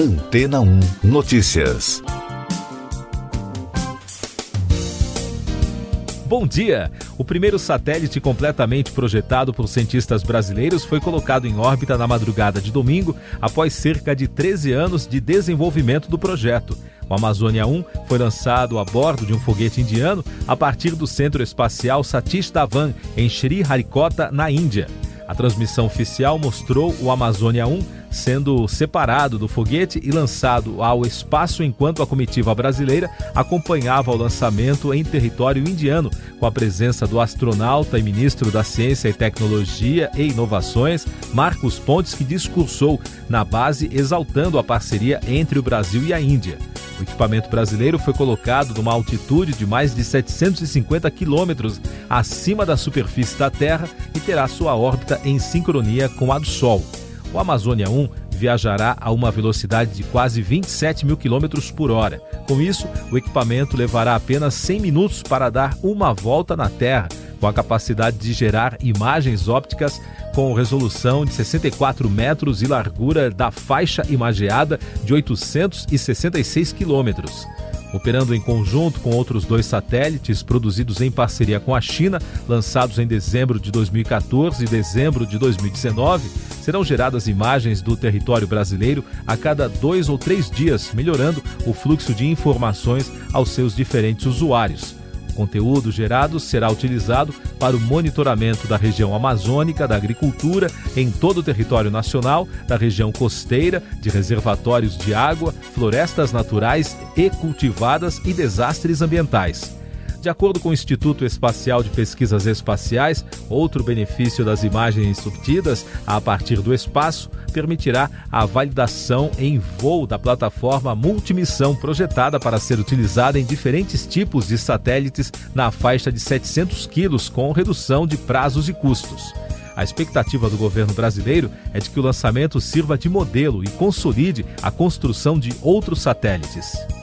Antena 1 Notícias. Bom dia! O primeiro satélite completamente projetado por cientistas brasileiros foi colocado em órbita na madrugada de domingo, após cerca de 13 anos de desenvolvimento do projeto. O Amazônia 1 foi lançado a bordo de um foguete indiano a partir do Centro Espacial Satish Dhawan, em Sri Harikota, na Índia. A transmissão oficial mostrou o Amazônia 1 sendo separado do foguete e lançado ao espaço enquanto a comitiva brasileira acompanhava o lançamento em território indiano, com a presença do astronauta e ministro da Ciência e Tecnologia e Inovações, Marcos Pontes, que discursou na base exaltando a parceria entre o Brasil e a Índia. O equipamento brasileiro foi colocado numa altitude de mais de 750 quilômetros acima da superfície da Terra e terá sua órbita em sincronia com a do Sol. O Amazônia 1 viajará a uma velocidade de quase 27 mil quilômetros por hora. Com isso, o equipamento levará apenas 100 minutos para dar uma volta na Terra, com a capacidade de gerar imagens ópticas com resolução de 64 metros e largura da faixa imageada de 866 quilômetros. Operando em conjunto com outros dois satélites produzidos em parceria com a China, lançados em dezembro de 2014 e dezembro de 2019, serão geradas imagens do território brasileiro a cada dois ou três dias, melhorando o fluxo de informações aos seus diferentes usuários. O conteúdo gerado será utilizado para o monitoramento da região amazônica, da agricultura em todo o território nacional, da região costeira, de reservatórios de água, florestas naturais e cultivadas e desastres ambientais. De acordo com o Instituto Espacial de Pesquisas Espaciais, outro benefício das imagens obtidas a partir do espaço permitirá a validação em voo da plataforma multimissão projetada para ser utilizada em diferentes tipos de satélites na faixa de 700 quilos, com redução de prazos e custos. A expectativa do governo brasileiro é de que o lançamento sirva de modelo e consolide a construção de outros satélites.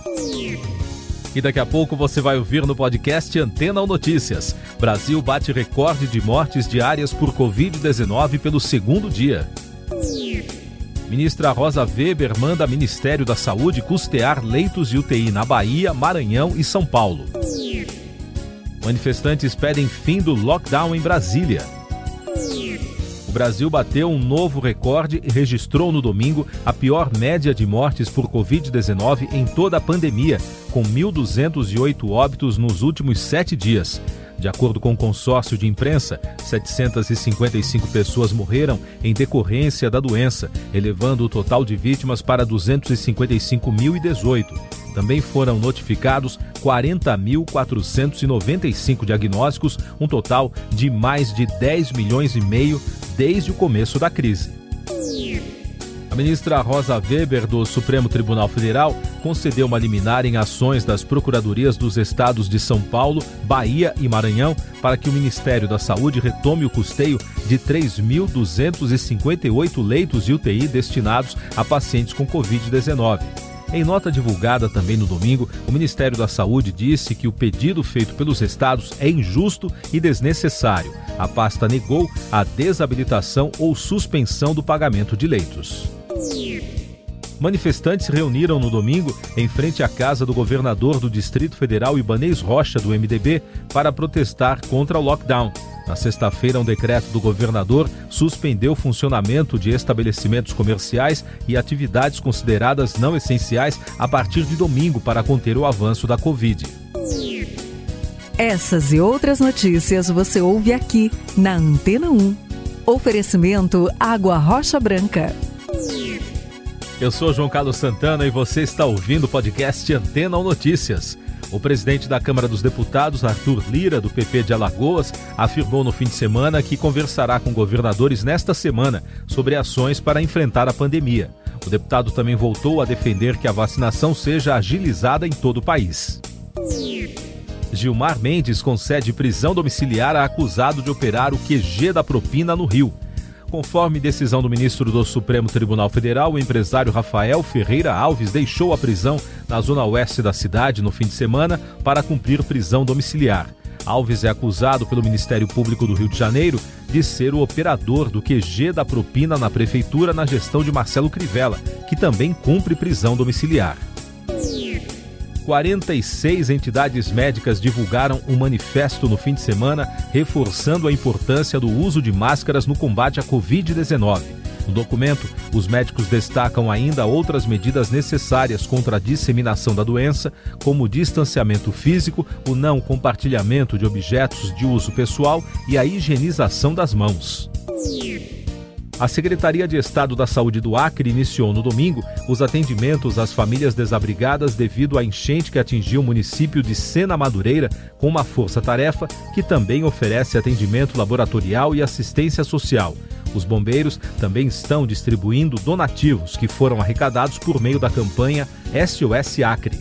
E daqui a pouco você vai ouvir no podcast Antena ou Notícias. Brasil bate recorde de mortes diárias por Covid-19 pelo segundo dia. Ministra Rosa Weber manda Ministério da Saúde custear leitos de UTI na Bahia, Maranhão e São Paulo. Manifestantes pedem fim do lockdown em Brasília. Brasil bateu um novo recorde e registrou no domingo a pior média de mortes por Covid-19 em toda a pandemia, com 1.208 óbitos nos últimos sete dias. De acordo com o consórcio de imprensa, 755 pessoas morreram em decorrência da doença, elevando o total de vítimas para 255.018. Também foram notificados 40.495 diagnósticos, um total de mais de 10 milhões e meio desde o começo da crise. Ministra Rosa Weber, do Supremo Tribunal Federal, concedeu uma liminar em ações das procuradorias dos estados de São Paulo, Bahia e Maranhão para que o Ministério da Saúde retome o custeio de 3.258 leitos de UTI destinados a pacientes com Covid-19. Em nota divulgada também no domingo, o Ministério da Saúde disse que o pedido feito pelos estados é injusto e desnecessário. A pasta negou a desabilitação ou suspensão do pagamento de leitos. Manifestantes reuniram no domingo em frente à casa do governador do Distrito Federal Ibanês Rocha, do MDB, para protestar contra o lockdown. Na sexta-feira, um decreto do governador suspendeu o funcionamento de estabelecimentos comerciais e atividades consideradas não essenciais a partir de domingo para conter o avanço da Covid. Essas e outras notícias você ouve aqui na Antena 1. Oferecimento Água Rocha Branca. Eu sou João Carlos Santana e você está ouvindo o podcast Antena ou Notícias. O presidente da Câmara dos Deputados, Arthur Lira, do PP de Alagoas, afirmou no fim de semana que conversará com governadores nesta semana sobre ações para enfrentar a pandemia. O deputado também voltou a defender que a vacinação seja agilizada em todo o país. Gilmar Mendes concede prisão domiciliar a acusado de operar o QG da propina no Rio. Conforme decisão do ministro do Supremo Tribunal Federal, o empresário Rafael Ferreira Alves deixou a prisão na zona oeste da cidade no fim de semana para cumprir prisão domiciliar. Alves é acusado pelo Ministério Público do Rio de Janeiro de ser o operador do QG da propina na prefeitura na gestão de Marcelo Crivella, que também cumpre prisão domiciliar. 46 entidades médicas divulgaram um manifesto no fim de semana reforçando a importância do uso de máscaras no combate à Covid-19. No documento, os médicos destacam ainda outras medidas necessárias contra a disseminação da doença, como o distanciamento físico, o não compartilhamento de objetos de uso pessoal e a higienização das mãos. A Secretaria de Estado da Saúde do Acre iniciou no domingo os atendimentos às famílias desabrigadas devido à enchente que atingiu o município de Sena Madureira, com uma força-tarefa que também oferece atendimento laboratorial e assistência social. Os bombeiros também estão distribuindo donativos que foram arrecadados por meio da campanha SOS Acre.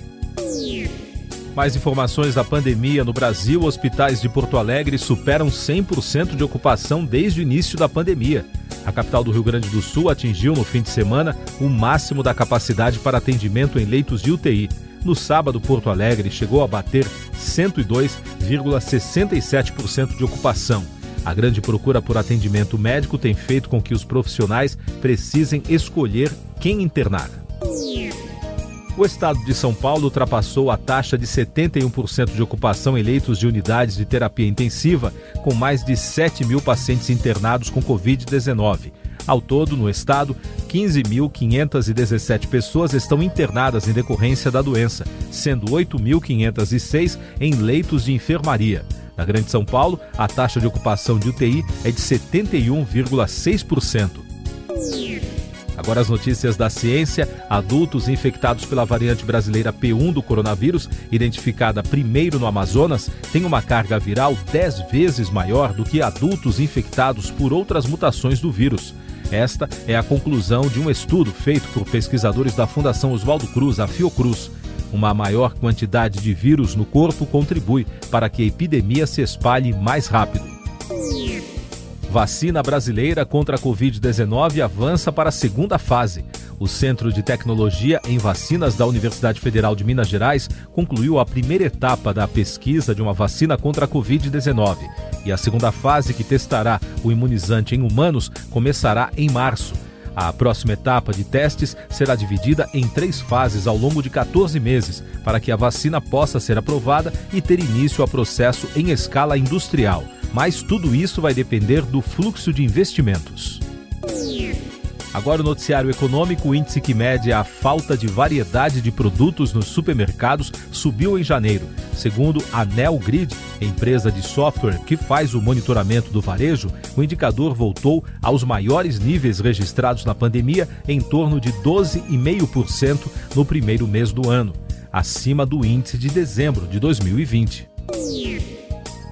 Mais informações da pandemia no Brasil: hospitais de Porto Alegre superam 100% de ocupação desde o início da pandemia. A capital do Rio Grande do Sul atingiu no fim de semana o máximo da capacidade para atendimento em leitos de UTI. No sábado, Porto Alegre chegou a bater 102,67% de ocupação. A grande procura por atendimento médico tem feito com que os profissionais precisem escolher quem internar. O estado de São Paulo ultrapassou a taxa de 71% de ocupação em leitos de unidades de terapia intensiva, com mais de 7 mil pacientes internados com Covid-19. Ao todo, no estado, 15.517 pessoas estão internadas em decorrência da doença, sendo 8.506 em leitos de enfermaria. Na Grande São Paulo, a taxa de ocupação de UTI é de 71,6%. Agora as notícias da ciência. Adultos infectados pela variante brasileira P1 do coronavírus, identificada primeiro no Amazonas, têm uma carga viral 10 vezes maior do que adultos infectados por outras mutações do vírus. Esta é a conclusão de um estudo feito por pesquisadores da Fundação Oswaldo Cruz, a Fiocruz. Uma maior quantidade de vírus no corpo contribui para que a epidemia se espalhe mais rápido. Vacina brasileira contra a Covid-19 avança para a segunda fase. O Centro de Tecnologia em Vacinas da Universidade Federal de Minas Gerais concluiu a primeira etapa da pesquisa de uma vacina contra a Covid-19. E a segunda fase, que testará o imunizante em humanos, começará em março. A próxima etapa de testes será dividida em três fases ao longo de 14 meses, para que a vacina possa ser aprovada e ter início a processo em escala industrial mas tudo isso vai depender do fluxo de investimentos. Agora o noticiário econômico, o índice que mede a falta de variedade de produtos nos supermercados subiu em janeiro. Segundo a Nelgrid, empresa de software que faz o monitoramento do varejo, o indicador voltou aos maiores níveis registrados na pandemia, em torno de 12,5% no primeiro mês do ano, acima do índice de dezembro de 2020.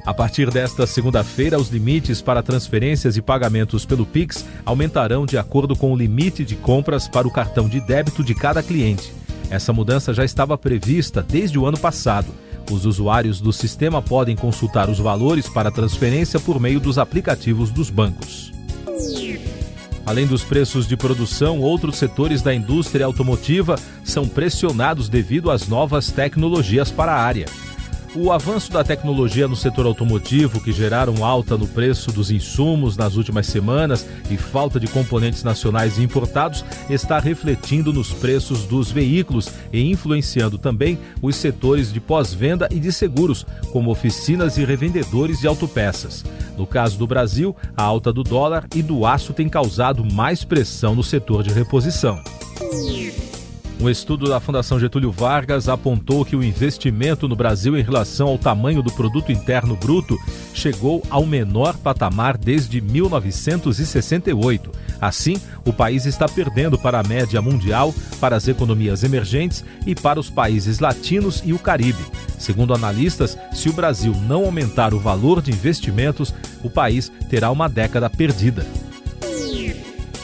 A partir desta segunda-feira, os limites para transferências e pagamentos pelo Pix aumentarão de acordo com o limite de compras para o cartão de débito de cada cliente. Essa mudança já estava prevista desde o ano passado. Os usuários do sistema podem consultar os valores para transferência por meio dos aplicativos dos bancos. Além dos preços de produção, outros setores da indústria automotiva são pressionados devido às novas tecnologias para a área. O avanço da tecnologia no setor automotivo, que geraram alta no preço dos insumos nas últimas semanas e falta de componentes nacionais importados, está refletindo nos preços dos veículos e influenciando também os setores de pós-venda e de seguros, como oficinas e revendedores de autopeças. No caso do Brasil, a alta do dólar e do aço tem causado mais pressão no setor de reposição. Um estudo da Fundação Getúlio Vargas apontou que o investimento no Brasil em relação ao tamanho do produto interno bruto chegou ao menor patamar desde 1968. Assim, o país está perdendo para a média mundial, para as economias emergentes e para os países latinos e o Caribe. Segundo analistas, se o Brasil não aumentar o valor de investimentos, o país terá uma década perdida.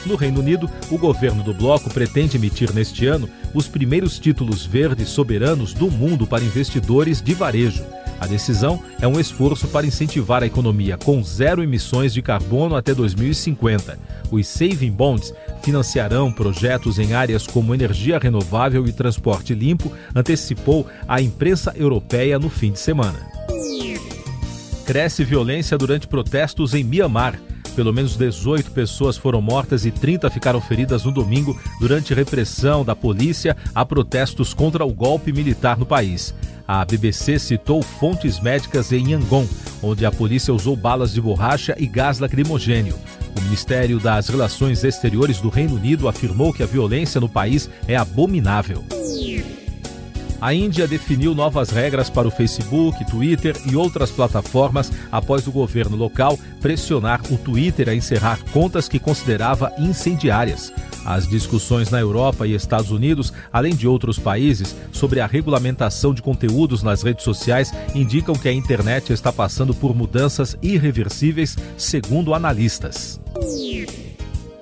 No Reino Unido, o governo do bloco pretende emitir neste ano os primeiros títulos verdes soberanos do mundo para investidores de varejo. A decisão é um esforço para incentivar a economia com zero emissões de carbono até 2050. Os Saving Bonds financiarão projetos em áreas como energia renovável e transporte limpo, antecipou a imprensa europeia no fim de semana. cresce violência durante protestos em Mianmar. Pelo menos 18 pessoas foram mortas e 30 ficaram feridas no domingo durante repressão da polícia a protestos contra o golpe militar no país. A BBC citou fontes médicas em Yangon, onde a polícia usou balas de borracha e gás lacrimogênio. O Ministério das Relações Exteriores do Reino Unido afirmou que a violência no país é abominável. A Índia definiu novas regras para o Facebook, Twitter e outras plataformas após o governo local pressionar o Twitter a encerrar contas que considerava incendiárias. As discussões na Europa e Estados Unidos, além de outros países, sobre a regulamentação de conteúdos nas redes sociais indicam que a internet está passando por mudanças irreversíveis, segundo analistas.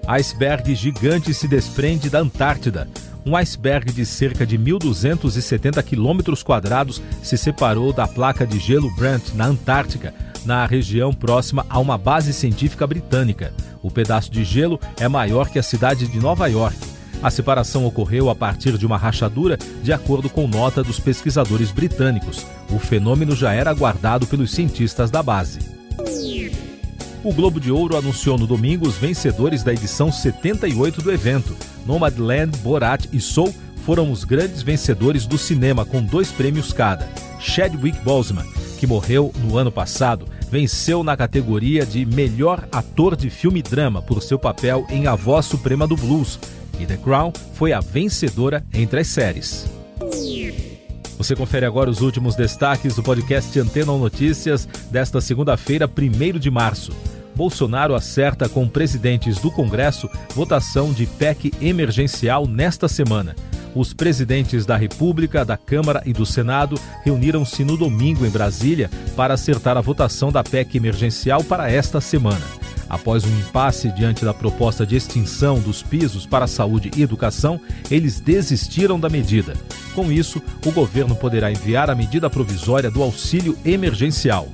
Iceberg gigante se desprende da Antártida um iceberg de cerca de 1.270 quilômetros quadrados se separou da placa de gelo Brant, na Antártica, na região próxima a uma base científica britânica. O pedaço de gelo é maior que a cidade de Nova York. A separação ocorreu a partir de uma rachadura, de acordo com nota dos pesquisadores britânicos. O fenômeno já era aguardado pelos cientistas da base. O Globo de Ouro anunciou no domingo os vencedores da edição 78 do evento. Nomadland, Borat e Soul foram os grandes vencedores do cinema, com dois prêmios cada. Chadwick Boseman, que morreu no ano passado, venceu na categoria de melhor ator de filme drama por seu papel em A Voz Suprema do Blues. E The Crown foi a vencedora entre as séries. Você confere agora os últimos destaques do podcast Antena Notícias desta segunda-feira, 1 de março. Bolsonaro acerta com presidentes do Congresso votação de PEC emergencial nesta semana. Os presidentes da República, da Câmara e do Senado reuniram-se no domingo em Brasília para acertar a votação da PEC emergencial para esta semana. Após um impasse diante da proposta de extinção dos pisos para saúde e educação, eles desistiram da medida. Com isso, o governo poderá enviar a medida provisória do auxílio emergencial.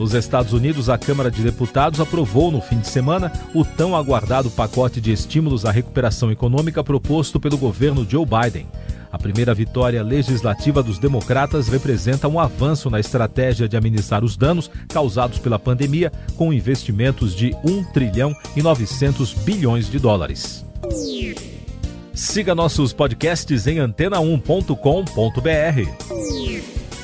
Nos Estados Unidos, a Câmara de Deputados aprovou no fim de semana o tão aguardado pacote de estímulos à recuperação econômica proposto pelo governo Joe Biden. A primeira vitória legislativa dos democratas representa um avanço na estratégia de amenizar os danos causados pela pandemia, com investimentos de 1 trilhão e 900 bilhões de dólares. Siga nossos podcasts em antena1.com.br.